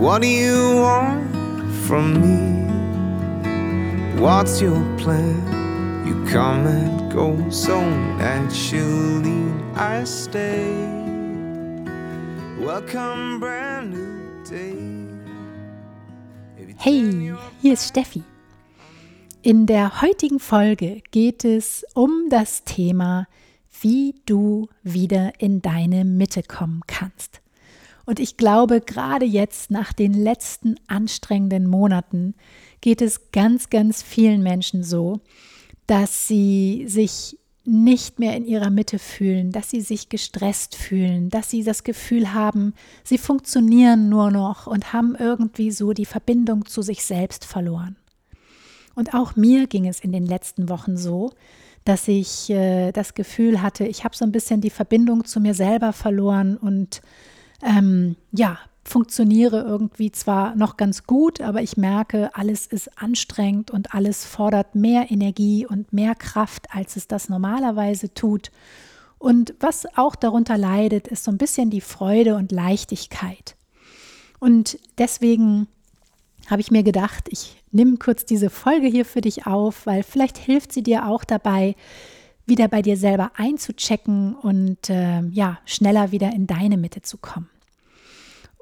What do you want from me? What's your plan? You come and go so naturally. I stay. Welcome, brand new day. Hey, hier ist Steffi. In der heutigen Folge geht es um das Thema, wie du wieder in deine Mitte kommen kannst. Und ich glaube, gerade jetzt nach den letzten anstrengenden Monaten geht es ganz, ganz vielen Menschen so, dass sie sich nicht mehr in ihrer Mitte fühlen, dass sie sich gestresst fühlen, dass sie das Gefühl haben, sie funktionieren nur noch und haben irgendwie so die Verbindung zu sich selbst verloren. Und auch mir ging es in den letzten Wochen so, dass ich äh, das Gefühl hatte, ich habe so ein bisschen die Verbindung zu mir selber verloren und ähm, ja, funktioniere irgendwie zwar noch ganz gut, aber ich merke, alles ist anstrengend und alles fordert mehr Energie und mehr Kraft, als es das normalerweise tut. Und was auch darunter leidet, ist so ein bisschen die Freude und Leichtigkeit. Und deswegen habe ich mir gedacht, ich nehme kurz diese Folge hier für dich auf, weil vielleicht hilft sie dir auch dabei, wieder bei dir selber einzuchecken und äh, ja, schneller wieder in deine Mitte zu kommen.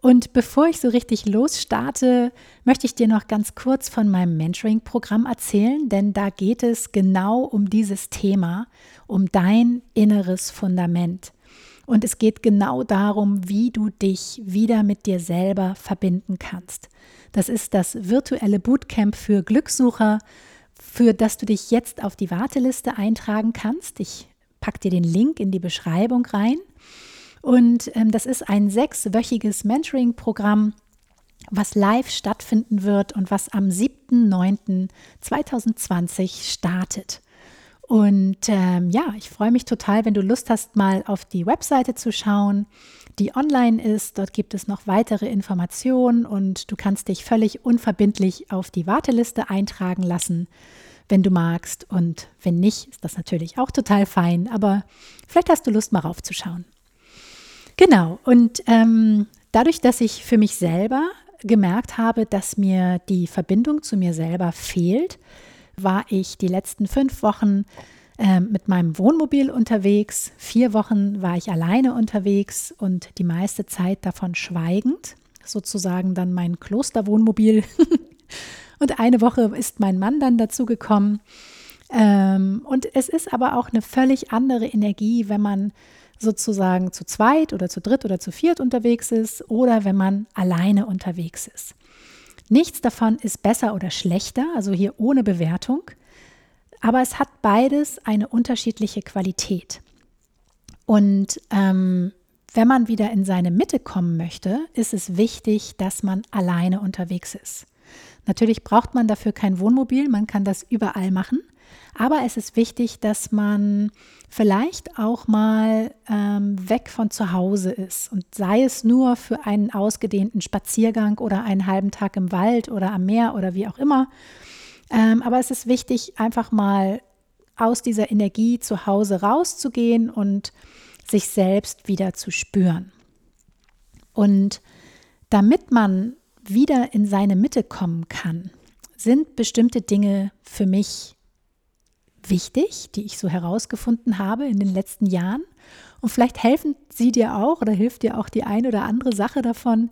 Und bevor ich so richtig losstarte, möchte ich dir noch ganz kurz von meinem Mentoring-Programm erzählen, denn da geht es genau um dieses Thema, um dein inneres Fundament. Und es geht genau darum, wie du dich wieder mit dir selber verbinden kannst. Das ist das virtuelle Bootcamp für Glückssucher, für das du dich jetzt auf die Warteliste eintragen kannst. Ich packe dir den Link in die Beschreibung rein. Und ähm, das ist ein sechswöchiges Mentoring-Programm, was live stattfinden wird und was am 7.9.2020 startet. Und ähm, ja, ich freue mich total, wenn du Lust hast, mal auf die Webseite zu schauen, die online ist. Dort gibt es noch weitere Informationen und du kannst dich völlig unverbindlich auf die Warteliste eintragen lassen, wenn du magst. Und wenn nicht, ist das natürlich auch total fein. Aber vielleicht hast du Lust, mal raufzuschauen. Genau. Und ähm, dadurch, dass ich für mich selber gemerkt habe, dass mir die Verbindung zu mir selber fehlt, war ich die letzten fünf Wochen äh, mit meinem Wohnmobil unterwegs. Vier Wochen war ich alleine unterwegs und die meiste Zeit davon schweigend, sozusagen dann mein Klosterwohnmobil. und eine Woche ist mein Mann dann dazu gekommen. Ähm, und es ist aber auch eine völlig andere Energie, wenn man sozusagen zu zweit oder zu dritt oder zu viert unterwegs ist oder wenn man alleine unterwegs ist. Nichts davon ist besser oder schlechter, also hier ohne Bewertung, aber es hat beides eine unterschiedliche Qualität. Und ähm, wenn man wieder in seine Mitte kommen möchte, ist es wichtig, dass man alleine unterwegs ist. Natürlich braucht man dafür kein Wohnmobil, man kann das überall machen. Aber es ist wichtig, dass man vielleicht auch mal ähm, weg von zu Hause ist und sei es nur für einen ausgedehnten Spaziergang oder einen halben Tag im Wald oder am Meer oder wie auch immer. Ähm, aber es ist wichtig, einfach mal aus dieser Energie zu Hause rauszugehen und sich selbst wieder zu spüren. Und damit man wieder in seine Mitte kommen kann, sind bestimmte Dinge für mich wichtig, die ich so herausgefunden habe in den letzten Jahren. Und vielleicht helfen sie dir auch oder hilft dir auch die eine oder andere Sache davon,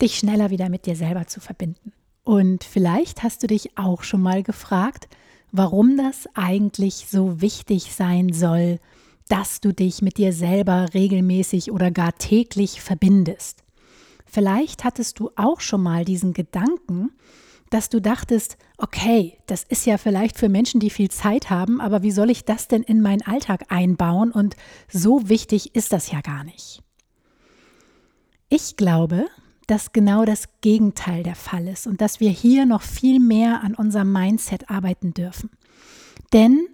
dich schneller wieder mit dir selber zu verbinden. Und vielleicht hast du dich auch schon mal gefragt, warum das eigentlich so wichtig sein soll, dass du dich mit dir selber regelmäßig oder gar täglich verbindest. Vielleicht hattest du auch schon mal diesen Gedanken, dass du dachtest, okay, das ist ja vielleicht für Menschen, die viel Zeit haben, aber wie soll ich das denn in meinen Alltag einbauen? Und so wichtig ist das ja gar nicht. Ich glaube, dass genau das Gegenteil der Fall ist und dass wir hier noch viel mehr an unserem Mindset arbeiten dürfen. Denn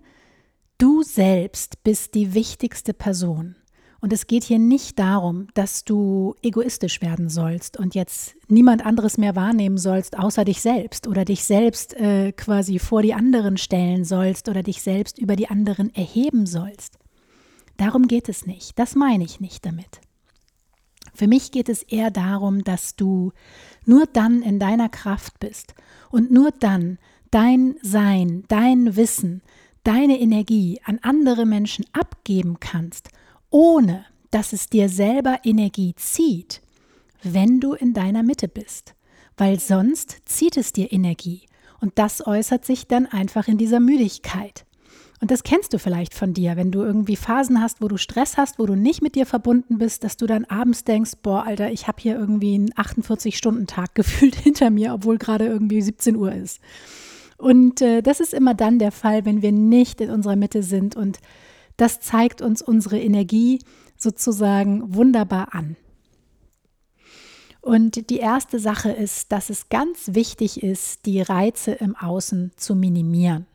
du selbst bist die wichtigste Person. Und es geht hier nicht darum, dass du egoistisch werden sollst und jetzt niemand anderes mehr wahrnehmen sollst, außer dich selbst oder dich selbst äh, quasi vor die anderen stellen sollst oder dich selbst über die anderen erheben sollst. Darum geht es nicht. Das meine ich nicht damit. Für mich geht es eher darum, dass du nur dann in deiner Kraft bist und nur dann dein Sein, dein Wissen, deine Energie an andere Menschen abgeben kannst ohne dass es dir selber Energie zieht, wenn du in deiner Mitte bist, weil sonst zieht es dir Energie und das äußert sich dann einfach in dieser Müdigkeit. Und das kennst du vielleicht von dir, wenn du irgendwie Phasen hast, wo du Stress hast, wo du nicht mit dir verbunden bist, dass du dann abends denkst, boah, Alter, ich habe hier irgendwie einen 48-Stunden-Tag gefühlt hinter mir, obwohl gerade irgendwie 17 Uhr ist. Und äh, das ist immer dann der Fall, wenn wir nicht in unserer Mitte sind und das zeigt uns unsere Energie sozusagen wunderbar an. Und die erste Sache ist, dass es ganz wichtig ist, die Reize im Außen zu minimieren.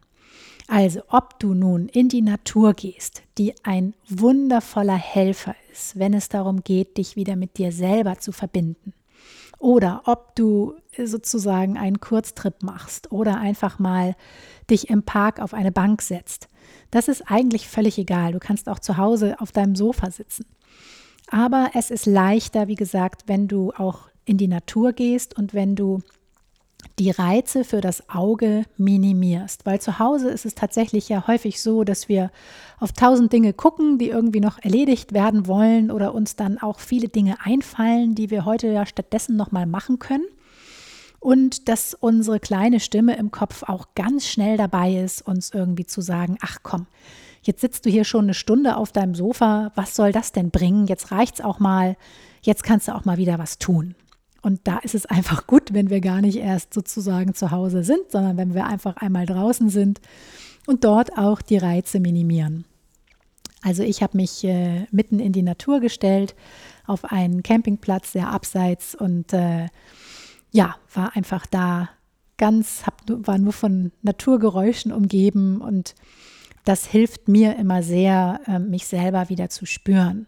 Also ob du nun in die Natur gehst, die ein wundervoller Helfer ist, wenn es darum geht, dich wieder mit dir selber zu verbinden. Oder ob du sozusagen einen Kurztrip machst oder einfach mal dich im Park auf eine Bank setzt. Das ist eigentlich völlig egal. Du kannst auch zu Hause auf deinem Sofa sitzen. Aber es ist leichter, wie gesagt, wenn du auch in die Natur gehst und wenn du die Reize für das Auge minimierst. Weil zu Hause ist es tatsächlich ja häufig so, dass wir auf tausend Dinge gucken, die irgendwie noch erledigt werden wollen oder uns dann auch viele Dinge einfallen, die wir heute ja stattdessen nochmal machen können und dass unsere kleine Stimme im Kopf auch ganz schnell dabei ist, uns irgendwie zu sagen, ach komm, jetzt sitzt du hier schon eine Stunde auf deinem Sofa, was soll das denn bringen? Jetzt reicht's auch mal, jetzt kannst du auch mal wieder was tun. Und da ist es einfach gut, wenn wir gar nicht erst sozusagen zu Hause sind, sondern wenn wir einfach einmal draußen sind und dort auch die Reize minimieren. Also ich habe mich äh, mitten in die Natur gestellt, auf einen Campingplatz sehr abseits und äh, ja, war einfach da ganz, hab, war nur von Naturgeräuschen umgeben und das hilft mir immer sehr, ähm, mich selber wieder zu spüren.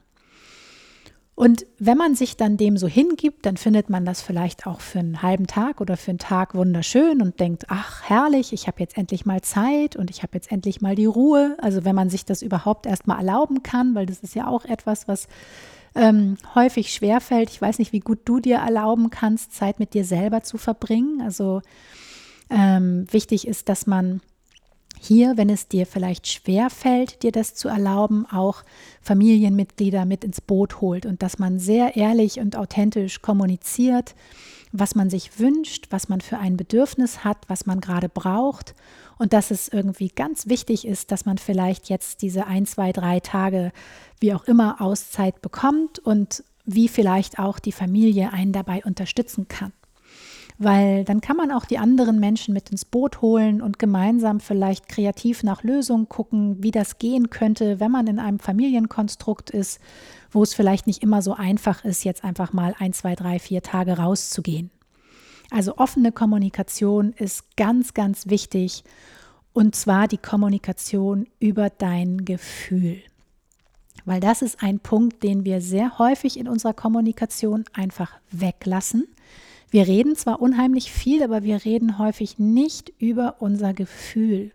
Und wenn man sich dann dem so hingibt, dann findet man das vielleicht auch für einen halben Tag oder für einen Tag wunderschön und denkt, ach herrlich, ich habe jetzt endlich mal Zeit und ich habe jetzt endlich mal die Ruhe. Also wenn man sich das überhaupt erst mal erlauben kann, weil das ist ja auch etwas, was ähm, häufig schwerfällt. Ich weiß nicht, wie gut du dir erlauben kannst, Zeit mit dir selber zu verbringen. Also ähm, wichtig ist, dass man hier, wenn es dir vielleicht schwer fällt, dir das zu erlauben, auch Familienmitglieder mit ins Boot holt und dass man sehr ehrlich und authentisch kommuniziert, was man sich wünscht, was man für ein Bedürfnis hat, was man gerade braucht und dass es irgendwie ganz wichtig ist, dass man vielleicht jetzt diese ein, zwei, drei Tage, wie auch immer, Auszeit bekommt und wie vielleicht auch die Familie einen dabei unterstützen kann. Weil dann kann man auch die anderen Menschen mit ins Boot holen und gemeinsam vielleicht kreativ nach Lösungen gucken, wie das gehen könnte, wenn man in einem Familienkonstrukt ist, wo es vielleicht nicht immer so einfach ist, jetzt einfach mal ein, zwei, drei, vier Tage rauszugehen. Also offene Kommunikation ist ganz, ganz wichtig und zwar die Kommunikation über dein Gefühl. Weil das ist ein Punkt, den wir sehr häufig in unserer Kommunikation einfach weglassen. Wir reden zwar unheimlich viel, aber wir reden häufig nicht über unser Gefühl.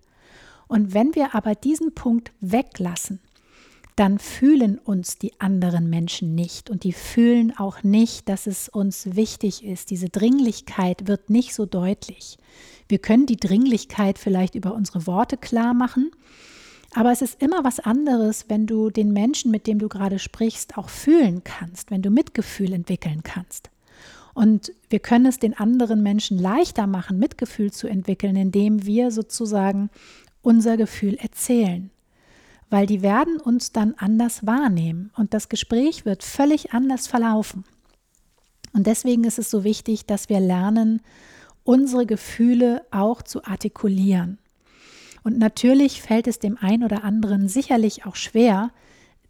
Und wenn wir aber diesen Punkt weglassen, dann fühlen uns die anderen Menschen nicht und die fühlen auch nicht, dass es uns wichtig ist. Diese Dringlichkeit wird nicht so deutlich. Wir können die Dringlichkeit vielleicht über unsere Worte klar machen, aber es ist immer was anderes, wenn du den Menschen, mit dem du gerade sprichst, auch fühlen kannst, wenn du Mitgefühl entwickeln kannst. Und wir können es den anderen Menschen leichter machen, Mitgefühl zu entwickeln, indem wir sozusagen unser Gefühl erzählen weil die werden uns dann anders wahrnehmen und das Gespräch wird völlig anders verlaufen. Und deswegen ist es so wichtig, dass wir lernen, unsere Gefühle auch zu artikulieren. Und natürlich fällt es dem einen oder anderen sicherlich auch schwer,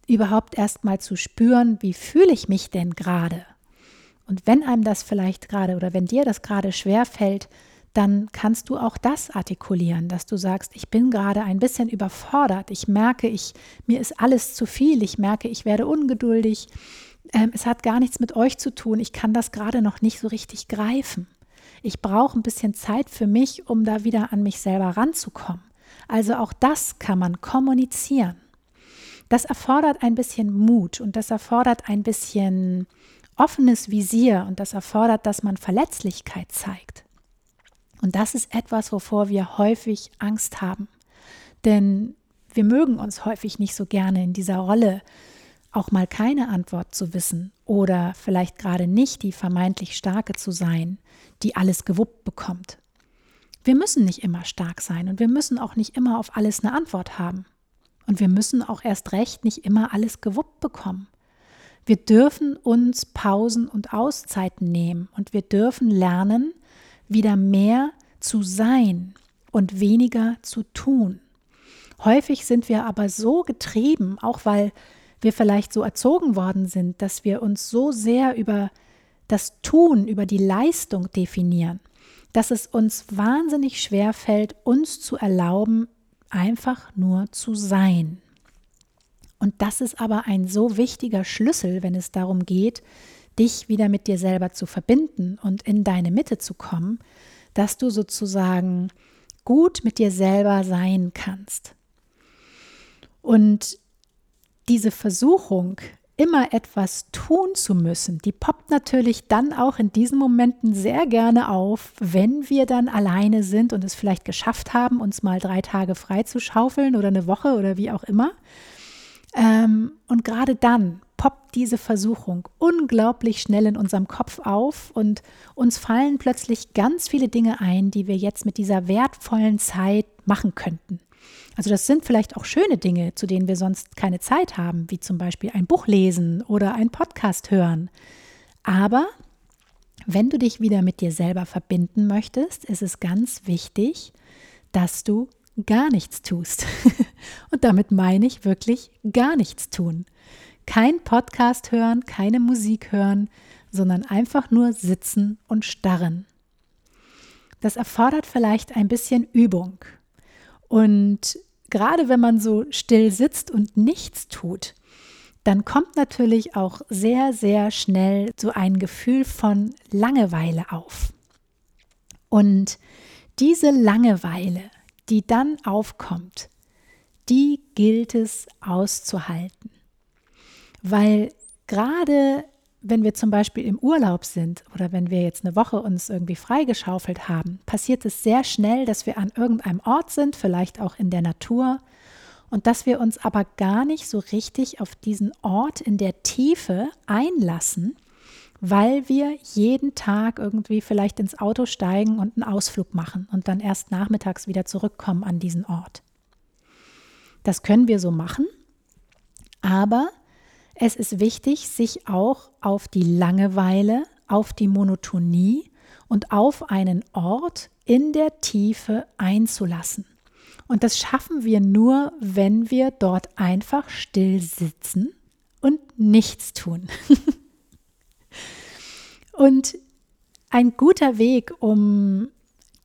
überhaupt erst mal zu spüren, wie fühle ich mich denn gerade? Und wenn einem das vielleicht gerade oder wenn dir das gerade schwer fällt, dann kannst du auch das artikulieren, dass du sagst, ich bin gerade ein bisschen überfordert, ich merke, ich, mir ist alles zu viel, ich merke, ich werde ungeduldig, ähm, es hat gar nichts mit euch zu tun, ich kann das gerade noch nicht so richtig greifen. Ich brauche ein bisschen Zeit für mich, um da wieder an mich selber ranzukommen. Also auch das kann man kommunizieren. Das erfordert ein bisschen Mut und das erfordert ein bisschen offenes Visier und das erfordert, dass man Verletzlichkeit zeigt. Und das ist etwas, wovor wir häufig Angst haben. Denn wir mögen uns häufig nicht so gerne in dieser Rolle, auch mal keine Antwort zu wissen oder vielleicht gerade nicht die vermeintlich starke zu sein, die alles gewuppt bekommt. Wir müssen nicht immer stark sein und wir müssen auch nicht immer auf alles eine Antwort haben. Und wir müssen auch erst recht nicht immer alles gewuppt bekommen. Wir dürfen uns Pausen und Auszeiten nehmen und wir dürfen lernen, wieder mehr zu sein und weniger zu tun. Häufig sind wir aber so getrieben, auch weil wir vielleicht so erzogen worden sind, dass wir uns so sehr über das Tun, über die Leistung definieren, dass es uns wahnsinnig schwer fällt, uns zu erlauben, einfach nur zu sein. Und das ist aber ein so wichtiger Schlüssel, wenn es darum geht, dich wieder mit dir selber zu verbinden und in deine Mitte zu kommen, dass du sozusagen gut mit dir selber sein kannst. Und diese Versuchung, immer etwas tun zu müssen, die poppt natürlich dann auch in diesen Momenten sehr gerne auf, wenn wir dann alleine sind und es vielleicht geschafft haben, uns mal drei Tage frei zu schaufeln oder eine Woche oder wie auch immer. Ähm, und gerade dann poppt diese Versuchung unglaublich schnell in unserem Kopf auf und uns fallen plötzlich ganz viele Dinge ein, die wir jetzt mit dieser wertvollen Zeit machen könnten. Also das sind vielleicht auch schöne Dinge, zu denen wir sonst keine Zeit haben, wie zum Beispiel ein Buch lesen oder ein Podcast hören. Aber wenn du dich wieder mit dir selber verbinden möchtest, ist es ganz wichtig, dass du gar nichts tust. Und damit meine ich wirklich gar nichts tun. Kein Podcast hören, keine Musik hören, sondern einfach nur sitzen und starren. Das erfordert vielleicht ein bisschen Übung. Und gerade wenn man so still sitzt und nichts tut, dann kommt natürlich auch sehr, sehr schnell so ein Gefühl von Langeweile auf. Und diese Langeweile, die dann aufkommt, die gilt es auszuhalten. Weil gerade wenn wir zum Beispiel im Urlaub sind oder wenn wir jetzt eine Woche uns irgendwie freigeschaufelt haben, passiert es sehr schnell, dass wir an irgendeinem Ort sind, vielleicht auch in der Natur, und dass wir uns aber gar nicht so richtig auf diesen Ort in der Tiefe einlassen, weil wir jeden Tag irgendwie vielleicht ins Auto steigen und einen Ausflug machen und dann erst nachmittags wieder zurückkommen an diesen Ort. Das können wir so machen, aber es ist wichtig, sich auch auf die Langeweile, auf die Monotonie und auf einen Ort in der Tiefe einzulassen. Und das schaffen wir nur, wenn wir dort einfach still sitzen und nichts tun. und ein guter Weg, um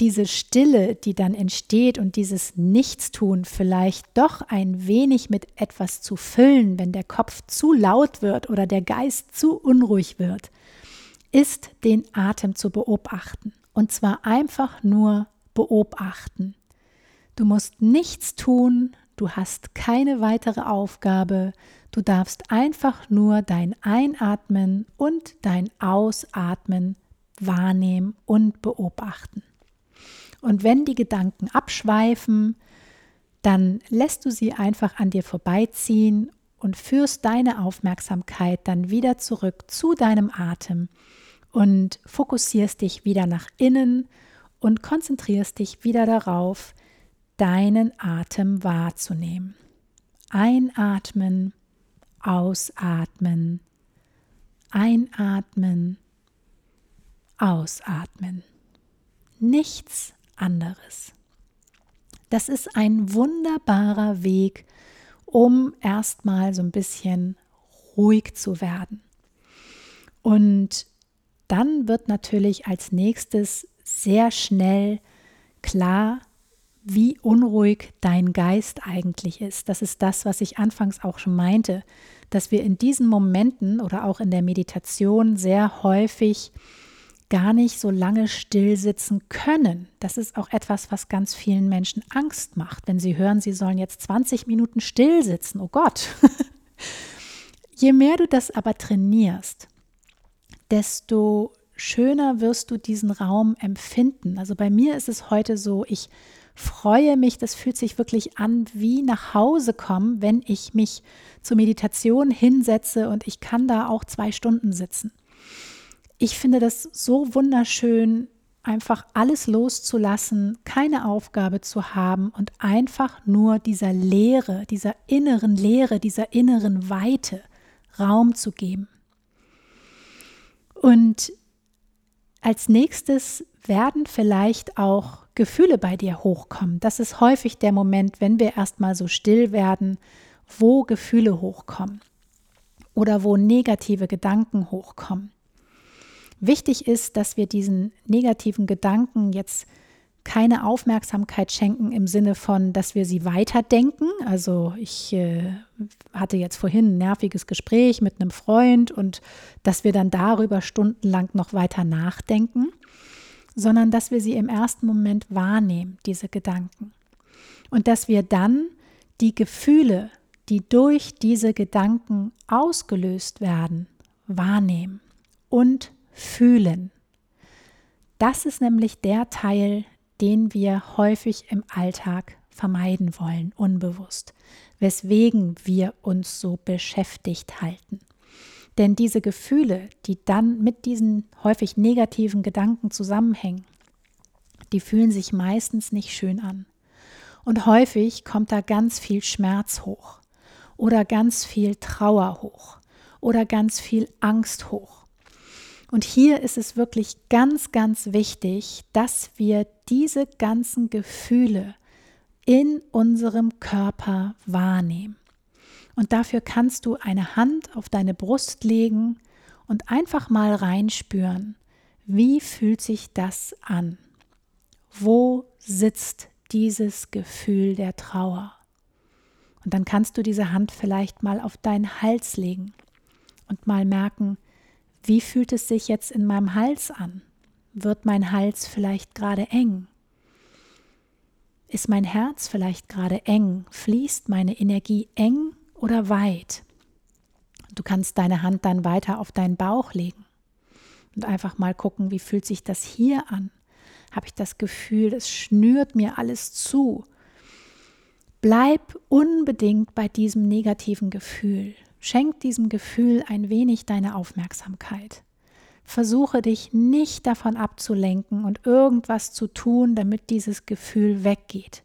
diese Stille, die dann entsteht und dieses Nichtstun vielleicht doch ein wenig mit etwas zu füllen, wenn der Kopf zu laut wird oder der Geist zu unruhig wird, ist den Atem zu beobachten. Und zwar einfach nur beobachten. Du musst nichts tun, du hast keine weitere Aufgabe, du darfst einfach nur dein Einatmen und dein Ausatmen wahrnehmen und beobachten. Und wenn die Gedanken abschweifen, dann lässt du sie einfach an dir vorbeiziehen und führst deine Aufmerksamkeit dann wieder zurück zu deinem Atem und fokussierst dich wieder nach innen und konzentrierst dich wieder darauf, deinen Atem wahrzunehmen. Einatmen, ausatmen, einatmen, ausatmen. Nichts anderes. Das ist ein wunderbarer Weg, um erstmal so ein bisschen ruhig zu werden. Und dann wird natürlich als nächstes sehr schnell klar, wie unruhig dein Geist eigentlich ist. Das ist das, was ich anfangs auch schon meinte, dass wir in diesen Momenten oder auch in der Meditation sehr häufig gar nicht so lange still sitzen können. Das ist auch etwas, was ganz vielen Menschen Angst macht, wenn sie hören, sie sollen jetzt 20 Minuten still sitzen. Oh Gott. Je mehr du das aber trainierst, desto schöner wirst du diesen Raum empfinden. Also bei mir ist es heute so, ich freue mich, das fühlt sich wirklich an wie nach Hause kommen, wenn ich mich zur Meditation hinsetze und ich kann da auch zwei Stunden sitzen. Ich finde das so wunderschön, einfach alles loszulassen, keine Aufgabe zu haben und einfach nur dieser Leere, dieser inneren Leere, dieser inneren Weite Raum zu geben. Und als nächstes werden vielleicht auch Gefühle bei dir hochkommen. Das ist häufig der Moment, wenn wir erstmal so still werden, wo Gefühle hochkommen oder wo negative Gedanken hochkommen. Wichtig ist, dass wir diesen negativen Gedanken jetzt keine Aufmerksamkeit schenken im Sinne von, dass wir sie weiterdenken. Also ich äh, hatte jetzt vorhin ein nerviges Gespräch mit einem Freund und dass wir dann darüber stundenlang noch weiter nachdenken, sondern dass wir sie im ersten Moment wahrnehmen, diese Gedanken. Und dass wir dann die Gefühle, die durch diese Gedanken ausgelöst werden, wahrnehmen und fühlen. Das ist nämlich der Teil, den wir häufig im Alltag vermeiden wollen, unbewusst, weswegen wir uns so beschäftigt halten. Denn diese Gefühle, die dann mit diesen häufig negativen Gedanken zusammenhängen, die fühlen sich meistens nicht schön an. Und häufig kommt da ganz viel Schmerz hoch oder ganz viel Trauer hoch oder ganz viel Angst hoch. Und hier ist es wirklich ganz, ganz wichtig, dass wir diese ganzen Gefühle in unserem Körper wahrnehmen. Und dafür kannst du eine Hand auf deine Brust legen und einfach mal reinspüren, wie fühlt sich das an? Wo sitzt dieses Gefühl der Trauer? Und dann kannst du diese Hand vielleicht mal auf deinen Hals legen und mal merken, wie fühlt es sich jetzt in meinem Hals an? Wird mein Hals vielleicht gerade eng? Ist mein Herz vielleicht gerade eng? Fließt meine Energie eng oder weit? Du kannst deine Hand dann weiter auf deinen Bauch legen und einfach mal gucken, wie fühlt sich das hier an? Habe ich das Gefühl, es schnürt mir alles zu? Bleib unbedingt bei diesem negativen Gefühl. Schenk diesem Gefühl ein wenig deine Aufmerksamkeit. Versuche dich nicht davon abzulenken und irgendwas zu tun, damit dieses Gefühl weggeht.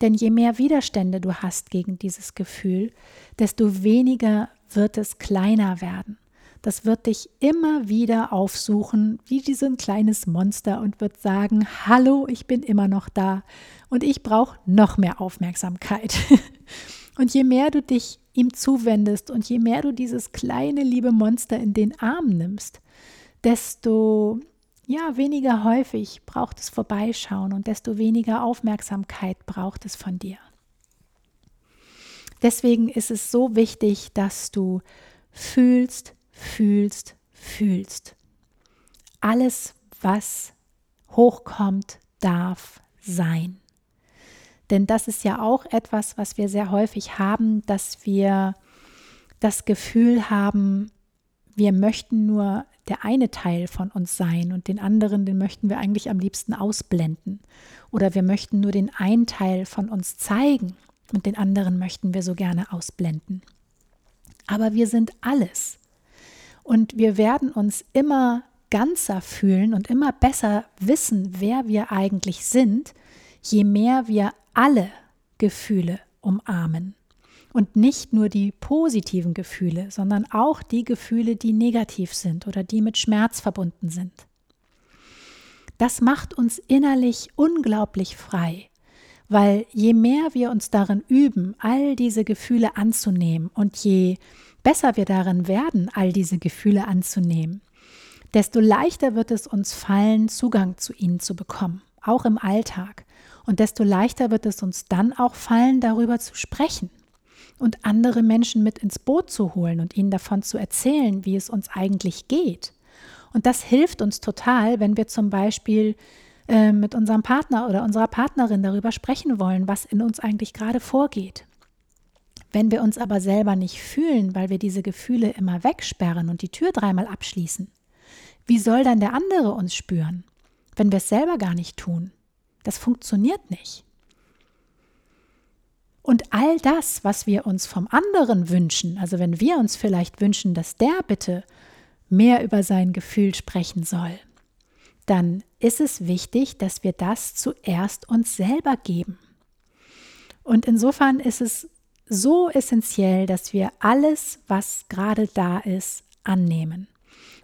Denn je mehr Widerstände du hast gegen dieses Gefühl, desto weniger wird es kleiner werden. Das wird dich immer wieder aufsuchen, wie ein kleines Monster und wird sagen, hallo, ich bin immer noch da und ich brauche noch mehr Aufmerksamkeit. und je mehr du dich ihm zuwendest und je mehr du dieses kleine liebe Monster in den Arm nimmst, desto ja, weniger häufig braucht es vorbeischauen und desto weniger Aufmerksamkeit braucht es von dir. Deswegen ist es so wichtig, dass du fühlst, fühlst, fühlst. Alles, was hochkommt, darf sein. Denn das ist ja auch etwas, was wir sehr häufig haben, dass wir das Gefühl haben, wir möchten nur der eine Teil von uns sein und den anderen, den möchten wir eigentlich am liebsten ausblenden. Oder wir möchten nur den einen Teil von uns zeigen und den anderen möchten wir so gerne ausblenden. Aber wir sind alles. Und wir werden uns immer ganzer fühlen und immer besser wissen, wer wir eigentlich sind, je mehr wir alle Gefühle umarmen. Und nicht nur die positiven Gefühle, sondern auch die Gefühle, die negativ sind oder die mit Schmerz verbunden sind. Das macht uns innerlich unglaublich frei, weil je mehr wir uns darin üben, all diese Gefühle anzunehmen und je besser wir darin werden, all diese Gefühle anzunehmen, desto leichter wird es uns fallen, Zugang zu ihnen zu bekommen, auch im Alltag. Und desto leichter wird es uns dann auch fallen, darüber zu sprechen und andere Menschen mit ins Boot zu holen und ihnen davon zu erzählen, wie es uns eigentlich geht. Und das hilft uns total, wenn wir zum Beispiel äh, mit unserem Partner oder unserer Partnerin darüber sprechen wollen, was in uns eigentlich gerade vorgeht. Wenn wir uns aber selber nicht fühlen, weil wir diese Gefühle immer wegsperren und die Tür dreimal abschließen, wie soll dann der andere uns spüren, wenn wir es selber gar nicht tun? Das funktioniert nicht. Und all das, was wir uns vom anderen wünschen, also wenn wir uns vielleicht wünschen, dass der bitte mehr über sein Gefühl sprechen soll, dann ist es wichtig, dass wir das zuerst uns selber geben. Und insofern ist es so essentiell, dass wir alles, was gerade da ist, annehmen.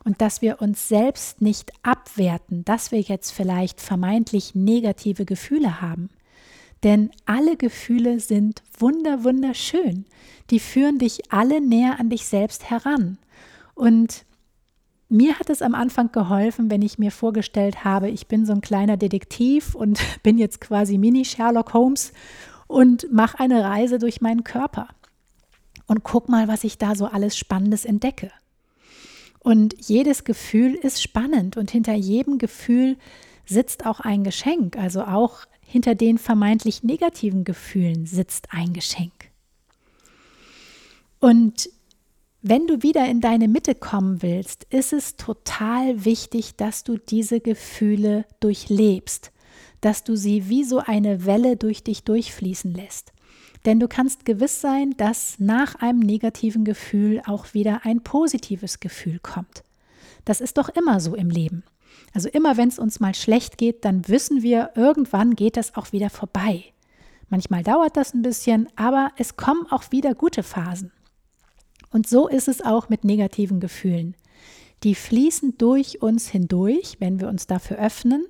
Und dass wir uns selbst nicht abwerten, dass wir jetzt vielleicht vermeintlich negative Gefühle haben, denn alle Gefühle sind wunder, wunderschön. Die führen dich alle näher an dich selbst heran. Und mir hat es am Anfang geholfen, wenn ich mir vorgestellt habe, ich bin so ein kleiner Detektiv und bin jetzt quasi Mini-Sherlock Holmes und mache eine Reise durch meinen Körper. Und guck mal, was ich da so alles Spannendes entdecke. Und jedes Gefühl ist spannend und hinter jedem Gefühl sitzt auch ein Geschenk, also auch hinter den vermeintlich negativen Gefühlen sitzt ein Geschenk. Und wenn du wieder in deine Mitte kommen willst, ist es total wichtig, dass du diese Gefühle durchlebst, dass du sie wie so eine Welle durch dich durchfließen lässt. Denn du kannst gewiss sein, dass nach einem negativen Gefühl auch wieder ein positives Gefühl kommt. Das ist doch immer so im Leben. Also immer wenn es uns mal schlecht geht, dann wissen wir, irgendwann geht das auch wieder vorbei. Manchmal dauert das ein bisschen, aber es kommen auch wieder gute Phasen. Und so ist es auch mit negativen Gefühlen. Die fließen durch uns hindurch, wenn wir uns dafür öffnen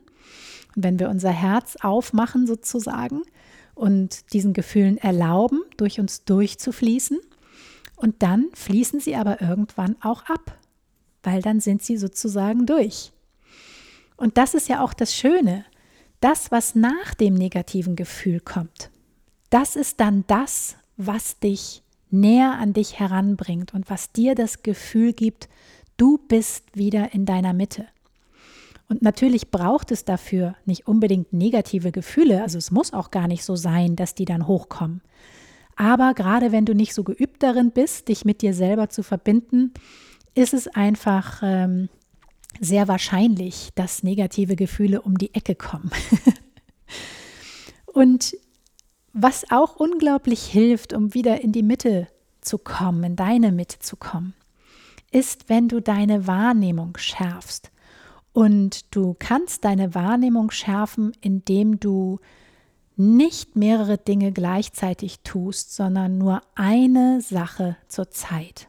und wenn wir unser Herz aufmachen sozusagen und diesen Gefühlen erlauben, durch uns durchzufließen. Und dann fließen sie aber irgendwann auch ab, weil dann sind sie sozusagen durch. Und das ist ja auch das Schöne. Das, was nach dem negativen Gefühl kommt, das ist dann das, was dich näher an dich heranbringt und was dir das Gefühl gibt, du bist wieder in deiner Mitte. Und natürlich braucht es dafür nicht unbedingt negative Gefühle, also es muss auch gar nicht so sein, dass die dann hochkommen. Aber gerade wenn du nicht so geübt darin bist, dich mit dir selber zu verbinden, ist es einfach ähm, sehr wahrscheinlich, dass negative Gefühle um die Ecke kommen. und was auch unglaublich hilft, um wieder in die Mitte zu kommen, in deine Mitte zu kommen, ist, wenn du deine Wahrnehmung schärfst. Und du kannst deine Wahrnehmung schärfen, indem du nicht mehrere Dinge gleichzeitig tust, sondern nur eine Sache zur Zeit.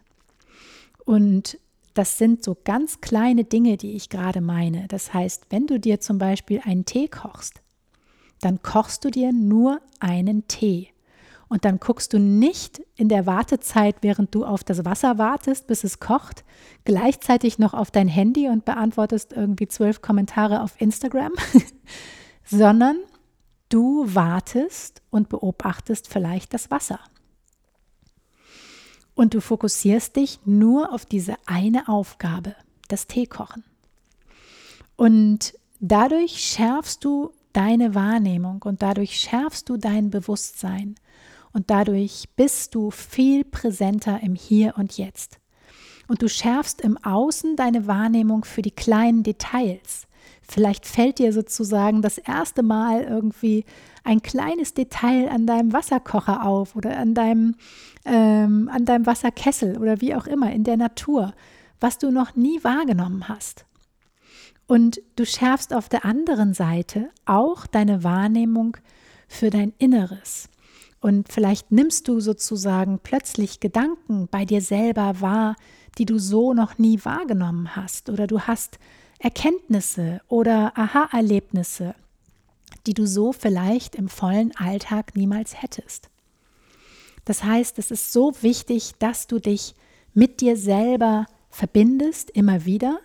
Und das sind so ganz kleine Dinge, die ich gerade meine. Das heißt, wenn du dir zum Beispiel einen Tee kochst, dann kochst du dir nur einen Tee. Und dann guckst du nicht in der Wartezeit, während du auf das Wasser wartest, bis es kocht, gleichzeitig noch auf dein Handy und beantwortest irgendwie zwölf Kommentare auf Instagram, sondern du wartest und beobachtest vielleicht das Wasser und du fokussierst dich nur auf diese eine Aufgabe, das Teekochen. Und dadurch schärfst du deine Wahrnehmung und dadurch schärfst du dein Bewusstsein und dadurch bist du viel präsenter im Hier und Jetzt. Und du schärfst im Außen deine Wahrnehmung für die kleinen Details. Vielleicht fällt dir sozusagen das erste Mal irgendwie ein kleines Detail an deinem Wasserkocher auf oder an deinem, ähm, an deinem Wasserkessel oder wie auch immer in der Natur, was du noch nie wahrgenommen hast. Und du schärfst auf der anderen Seite auch deine Wahrnehmung für dein Inneres. Und vielleicht nimmst du sozusagen plötzlich Gedanken bei dir selber wahr, die du so noch nie wahrgenommen hast. Oder du hast Erkenntnisse oder Aha-Erlebnisse, die du so vielleicht im vollen Alltag niemals hättest. Das heißt, es ist so wichtig, dass du dich mit dir selber verbindest, immer wieder,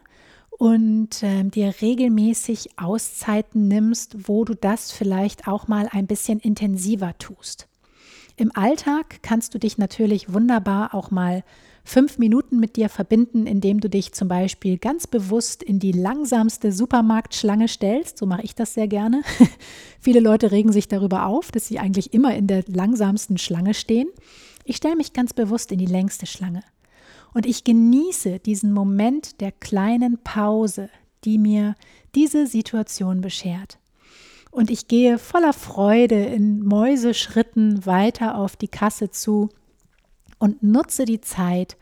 und äh, dir regelmäßig Auszeiten nimmst, wo du das vielleicht auch mal ein bisschen intensiver tust. Im Alltag kannst du dich natürlich wunderbar auch mal fünf Minuten mit dir verbinden, indem du dich zum Beispiel ganz bewusst in die langsamste Supermarktschlange stellst. So mache ich das sehr gerne. Viele Leute regen sich darüber auf, dass sie eigentlich immer in der langsamsten Schlange stehen. Ich stelle mich ganz bewusst in die längste Schlange. Und ich genieße diesen Moment der kleinen Pause, die mir diese Situation beschert. Und ich gehe voller Freude in Mäuseschritten weiter auf die Kasse zu und nutze die Zeit,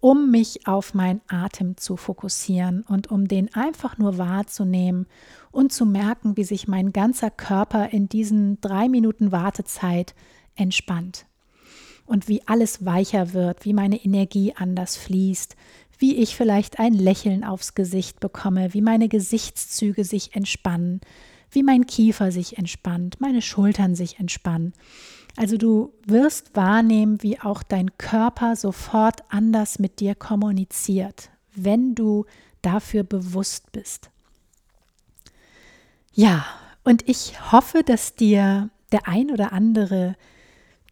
um mich auf meinen Atem zu fokussieren und um den einfach nur wahrzunehmen und zu merken, wie sich mein ganzer Körper in diesen drei Minuten Wartezeit entspannt und wie alles weicher wird, wie meine Energie anders fließt, wie ich vielleicht ein Lächeln aufs Gesicht bekomme, wie meine Gesichtszüge sich entspannen, wie mein Kiefer sich entspannt, meine Schultern sich entspannen. Also du wirst wahrnehmen, wie auch dein Körper sofort anders mit dir kommuniziert, wenn du dafür bewusst bist. Ja, und ich hoffe, dass dir der ein oder andere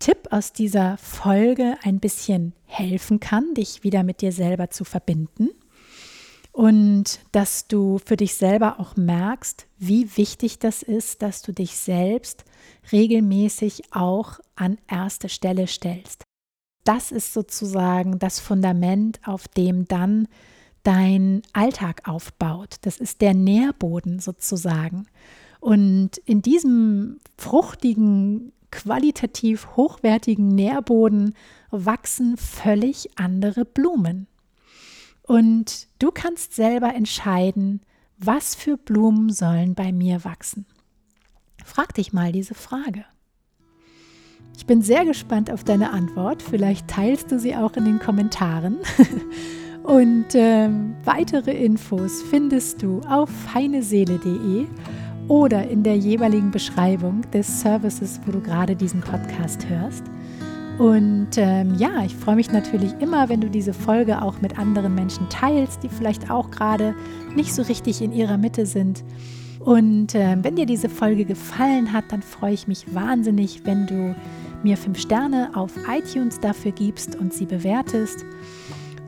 Tipp aus dieser Folge ein bisschen helfen kann, dich wieder mit dir selber zu verbinden und dass du für dich selber auch merkst, wie wichtig das ist, dass du dich selbst regelmäßig auch an erste Stelle stellst. Das ist sozusagen das Fundament, auf dem dann dein Alltag aufbaut. Das ist der Nährboden sozusagen. Und in diesem fruchtigen qualitativ hochwertigen Nährboden wachsen völlig andere Blumen. Und du kannst selber entscheiden, was für Blumen sollen bei mir wachsen. Frag dich mal diese Frage. Ich bin sehr gespannt auf deine Antwort. Vielleicht teilst du sie auch in den Kommentaren. Und äh, weitere Infos findest du auf feineseele.de oder in der jeweiligen Beschreibung des Services, wo du gerade diesen Podcast hörst. Und ähm, ja, ich freue mich natürlich immer, wenn du diese Folge auch mit anderen Menschen teilst, die vielleicht auch gerade nicht so richtig in ihrer Mitte sind. Und äh, wenn dir diese Folge gefallen hat, dann freue ich mich wahnsinnig, wenn du mir fünf Sterne auf iTunes dafür gibst und sie bewertest.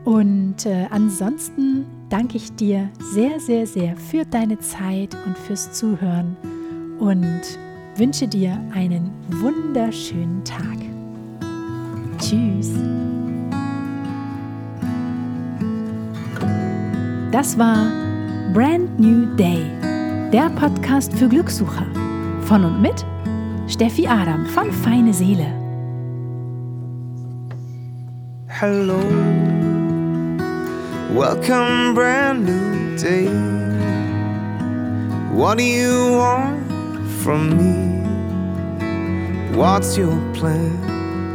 Und äh, ansonsten danke ich dir sehr, sehr, sehr für deine Zeit und fürs Zuhören und wünsche dir einen wunderschönen Tag. Tschüss. Das war Brand New Day, der Podcast für Glückssucher. Von und mit Steffi Adam von Feine Seele. Hello, welcome, brand new day. What do you want from me? What's your plan?